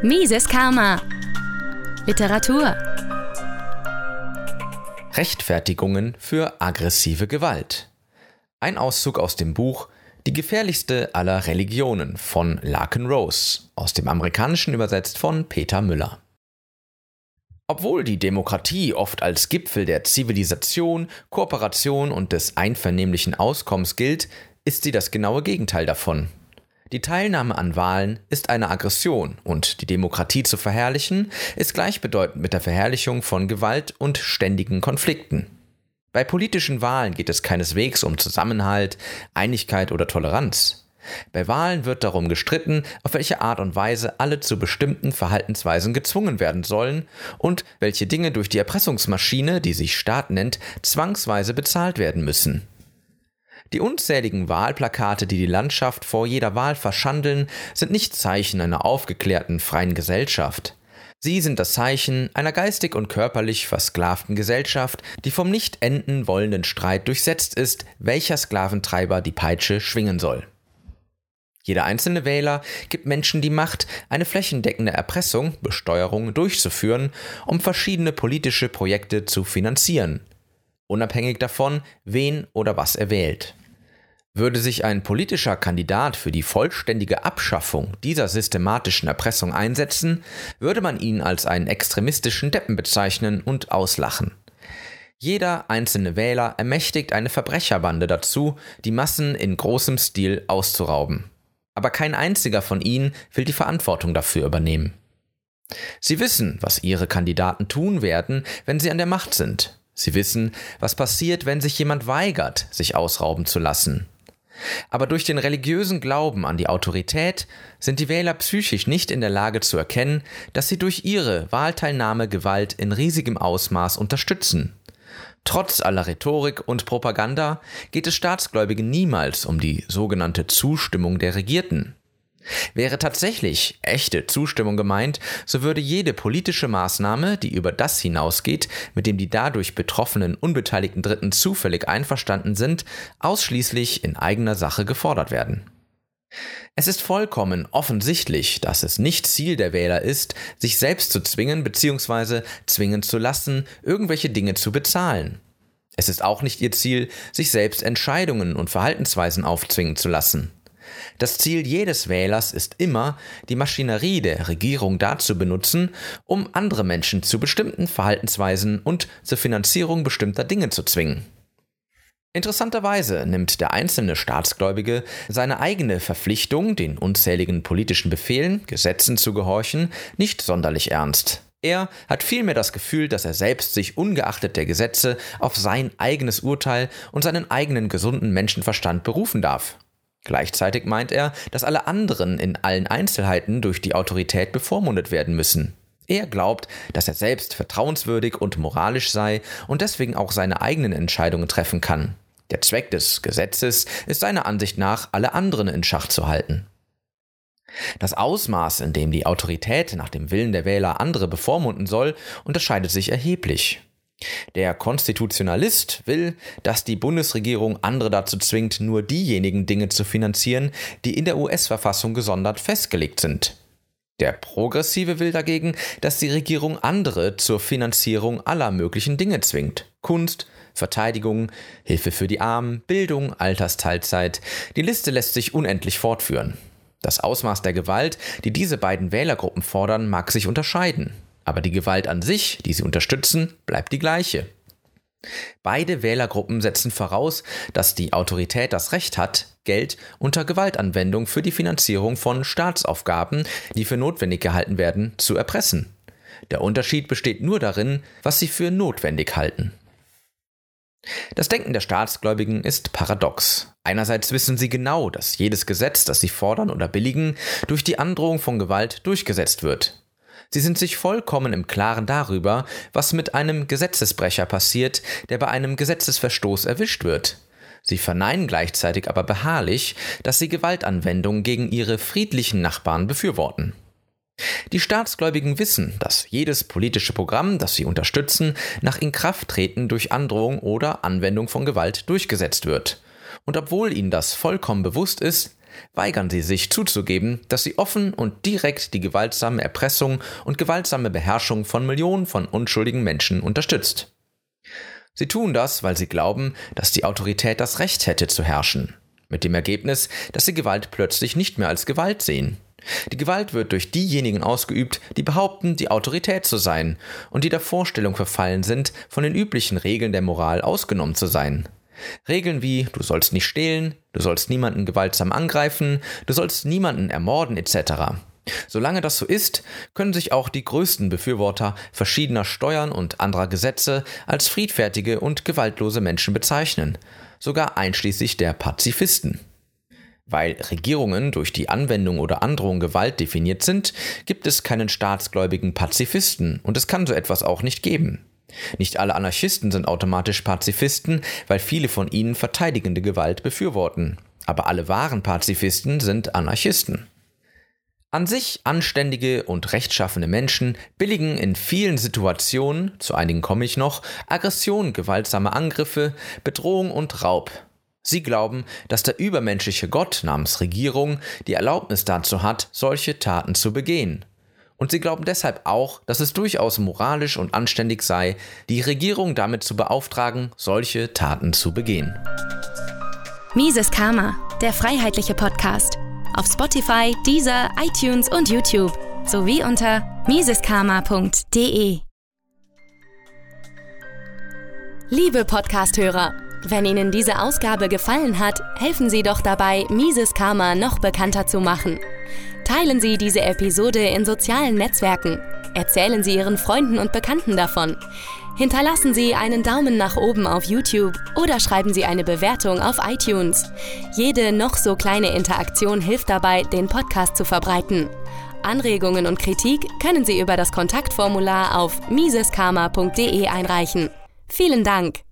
Mises Karma. Literatur. Rechtfertigungen für aggressive Gewalt. Ein Auszug aus dem Buch Die gefährlichste aller Religionen von Larkin Rose, aus dem Amerikanischen übersetzt von Peter Müller. Obwohl die Demokratie oft als Gipfel der Zivilisation, Kooperation und des einvernehmlichen Auskommens gilt, ist sie das genaue Gegenteil davon. Die Teilnahme an Wahlen ist eine Aggression und die Demokratie zu verherrlichen ist gleichbedeutend mit der Verherrlichung von Gewalt und ständigen Konflikten. Bei politischen Wahlen geht es keineswegs um Zusammenhalt, Einigkeit oder Toleranz. Bei Wahlen wird darum gestritten, auf welche Art und Weise alle zu bestimmten Verhaltensweisen gezwungen werden sollen und welche Dinge durch die Erpressungsmaschine, die sich Staat nennt, zwangsweise bezahlt werden müssen. Die unzähligen Wahlplakate, die die Landschaft vor jeder Wahl verschandeln, sind nicht Zeichen einer aufgeklärten freien Gesellschaft. Sie sind das Zeichen einer geistig und körperlich versklavten Gesellschaft, die vom nicht enden wollenden Streit durchsetzt ist, welcher Sklaventreiber die Peitsche schwingen soll. Jeder einzelne Wähler gibt Menschen die Macht, eine flächendeckende Erpressung, Besteuerung durchzuführen, um verschiedene politische Projekte zu finanzieren, unabhängig davon, wen oder was er wählt. Würde sich ein politischer Kandidat für die vollständige Abschaffung dieser systematischen Erpressung einsetzen, würde man ihn als einen extremistischen Deppen bezeichnen und auslachen. Jeder einzelne Wähler ermächtigt eine Verbrecherbande dazu, die Massen in großem Stil auszurauben. Aber kein einziger von ihnen will die Verantwortung dafür übernehmen. Sie wissen, was ihre Kandidaten tun werden, wenn sie an der Macht sind. Sie wissen, was passiert, wenn sich jemand weigert, sich ausrauben zu lassen. Aber durch den religiösen Glauben an die Autorität sind die Wähler psychisch nicht in der Lage zu erkennen, dass sie durch ihre Wahlteilnahme Gewalt in riesigem Ausmaß unterstützen. Trotz aller Rhetorik und Propaganda geht es Staatsgläubigen niemals um die sogenannte Zustimmung der Regierten. Wäre tatsächlich echte Zustimmung gemeint, so würde jede politische Maßnahme, die über das hinausgeht, mit dem die dadurch betroffenen unbeteiligten Dritten zufällig einverstanden sind, ausschließlich in eigener Sache gefordert werden. Es ist vollkommen offensichtlich, dass es nicht Ziel der Wähler ist, sich selbst zu zwingen bzw. zwingen zu lassen, irgendwelche Dinge zu bezahlen. Es ist auch nicht ihr Ziel, sich selbst Entscheidungen und Verhaltensweisen aufzwingen zu lassen. Das Ziel jedes Wählers ist immer, die Maschinerie der Regierung dazu benutzen, um andere Menschen zu bestimmten Verhaltensweisen und zur Finanzierung bestimmter Dinge zu zwingen. Interessanterweise nimmt der einzelne Staatsgläubige seine eigene Verpflichtung, den unzähligen politischen Befehlen, Gesetzen zu gehorchen, nicht sonderlich ernst. Er hat vielmehr das Gefühl, dass er selbst sich ungeachtet der Gesetze auf sein eigenes Urteil und seinen eigenen gesunden Menschenverstand berufen darf. Gleichzeitig meint er, dass alle anderen in allen Einzelheiten durch die Autorität bevormundet werden müssen. Er glaubt, dass er selbst vertrauenswürdig und moralisch sei und deswegen auch seine eigenen Entscheidungen treffen kann. Der Zweck des Gesetzes ist seiner Ansicht nach, alle anderen in Schach zu halten. Das Ausmaß, in dem die Autorität nach dem Willen der Wähler andere bevormunden soll, unterscheidet sich erheblich. Der Konstitutionalist will, dass die Bundesregierung andere dazu zwingt, nur diejenigen Dinge zu finanzieren, die in der US-Verfassung gesondert festgelegt sind. Der Progressive will dagegen, dass die Regierung andere zur Finanzierung aller möglichen Dinge zwingt. Kunst, Verteidigung, Hilfe für die Armen, Bildung, Altersteilzeit. Die Liste lässt sich unendlich fortführen. Das Ausmaß der Gewalt, die diese beiden Wählergruppen fordern, mag sich unterscheiden. Aber die Gewalt an sich, die sie unterstützen, bleibt die gleiche. Beide Wählergruppen setzen voraus, dass die Autorität das Recht hat, Geld unter Gewaltanwendung für die Finanzierung von Staatsaufgaben, die für notwendig gehalten werden, zu erpressen. Der Unterschied besteht nur darin, was sie für notwendig halten. Das Denken der Staatsgläubigen ist paradox. Einerseits wissen sie genau, dass jedes Gesetz, das sie fordern oder billigen, durch die Androhung von Gewalt durchgesetzt wird. Sie sind sich vollkommen im Klaren darüber, was mit einem Gesetzesbrecher passiert, der bei einem Gesetzesverstoß erwischt wird. Sie verneinen gleichzeitig aber beharrlich, dass sie Gewaltanwendung gegen ihre friedlichen Nachbarn befürworten. Die Staatsgläubigen wissen, dass jedes politische Programm, das sie unterstützen, nach Inkrafttreten durch Androhung oder Anwendung von Gewalt durchgesetzt wird. Und obwohl ihnen das vollkommen bewusst ist, weigern sie sich zuzugeben, dass sie offen und direkt die gewaltsame Erpressung und gewaltsame Beherrschung von Millionen von unschuldigen Menschen unterstützt. Sie tun das, weil sie glauben, dass die Autorität das Recht hätte zu herrschen, mit dem Ergebnis, dass sie Gewalt plötzlich nicht mehr als Gewalt sehen. Die Gewalt wird durch diejenigen ausgeübt, die behaupten, die Autorität zu sein und die der Vorstellung verfallen sind, von den üblichen Regeln der Moral ausgenommen zu sein. Regeln wie du sollst nicht stehlen, du sollst niemanden gewaltsam angreifen, du sollst niemanden ermorden etc. Solange das so ist, können sich auch die größten Befürworter verschiedener Steuern und anderer Gesetze als friedfertige und gewaltlose Menschen bezeichnen, sogar einschließlich der Pazifisten. Weil Regierungen durch die Anwendung oder Androhung Gewalt definiert sind, gibt es keinen staatsgläubigen Pazifisten und es kann so etwas auch nicht geben. Nicht alle Anarchisten sind automatisch Pazifisten, weil viele von ihnen verteidigende Gewalt befürworten. Aber alle wahren Pazifisten sind Anarchisten. An sich anständige und rechtschaffene Menschen billigen in vielen Situationen, zu einigen komme ich noch, Aggression, gewaltsame Angriffe, Bedrohung und Raub. Sie glauben, dass der übermenschliche Gott namens Regierung die Erlaubnis dazu hat, solche Taten zu begehen. Und sie glauben deshalb auch, dass es durchaus moralisch und anständig sei, die Regierung damit zu beauftragen, solche Taten zu begehen. Mises Karma, der freiheitliche Podcast. Auf Spotify, Deezer, iTunes und YouTube sowie unter miseskarma.de. Liebe Podcasthörer, wenn Ihnen diese Ausgabe gefallen hat, helfen Sie doch dabei, Mises Karma noch bekannter zu machen. Teilen Sie diese Episode in sozialen Netzwerken. Erzählen Sie Ihren Freunden und Bekannten davon. Hinterlassen Sie einen Daumen nach oben auf YouTube oder schreiben Sie eine Bewertung auf iTunes. Jede noch so kleine Interaktion hilft dabei, den Podcast zu verbreiten. Anregungen und Kritik können Sie über das Kontaktformular auf miseskarma.de einreichen. Vielen Dank!